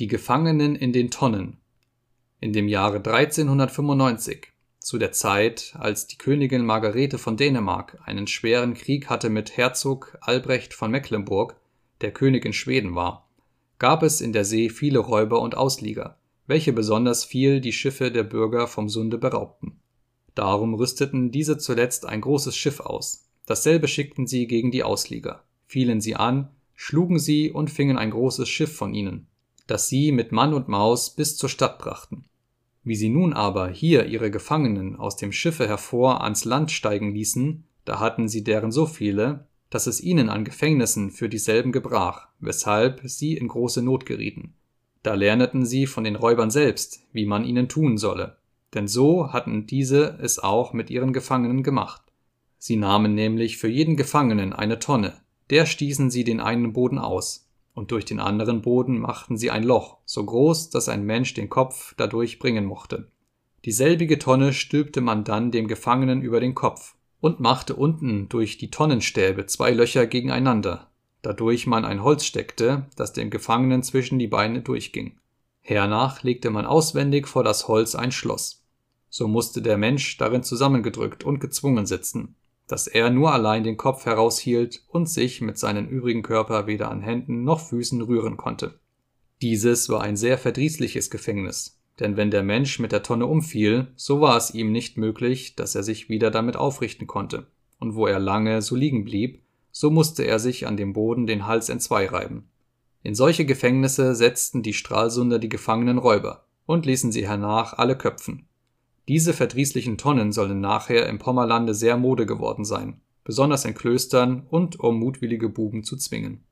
Die Gefangenen in den Tonnen. In dem Jahre 1395, zu der Zeit, als die Königin Margarete von Dänemark einen schweren Krieg hatte mit Herzog Albrecht von Mecklenburg, der König in Schweden war, gab es in der See viele Räuber und Auslieger, welche besonders viel die Schiffe der Bürger vom Sunde beraubten. Darum rüsteten diese zuletzt ein großes Schiff aus, dasselbe schickten sie gegen die Auslieger, fielen sie an, schlugen sie und fingen ein großes Schiff von ihnen das sie mit Mann und Maus bis zur Stadt brachten. Wie sie nun aber hier ihre Gefangenen aus dem Schiffe hervor ans Land steigen ließen, da hatten sie deren so viele, dass es ihnen an Gefängnissen für dieselben gebrach, weshalb sie in große Not gerieten. Da lerneten sie von den Räubern selbst, wie man ihnen tun solle, denn so hatten diese es auch mit ihren Gefangenen gemacht. Sie nahmen nämlich für jeden Gefangenen eine Tonne, der stießen sie den einen Boden aus, und durch den anderen Boden machten sie ein Loch, so groß, dass ein Mensch den Kopf dadurch bringen mochte. Dieselbige Tonne stülpte man dann dem Gefangenen über den Kopf und machte unten durch die Tonnenstäbe zwei Löcher gegeneinander, dadurch man ein Holz steckte, das dem Gefangenen zwischen die Beine durchging. Hernach legte man auswendig vor das Holz ein Schloss. So musste der Mensch darin zusammengedrückt und gezwungen sitzen dass er nur allein den Kopf heraushielt und sich mit seinem übrigen Körper weder an Händen noch Füßen rühren konnte. Dieses war ein sehr verdrießliches Gefängnis, denn wenn der Mensch mit der Tonne umfiel, so war es ihm nicht möglich, dass er sich wieder damit aufrichten konnte, und wo er lange so liegen blieb, so musste er sich an dem Boden den Hals entzwei reiben. In solche Gefängnisse setzten die Stralsunder die gefangenen Räuber und ließen sie hernach alle köpfen, diese verdrießlichen Tonnen sollen nachher im Pommerlande sehr Mode geworden sein, besonders in Klöstern und um mutwillige Buben zu zwingen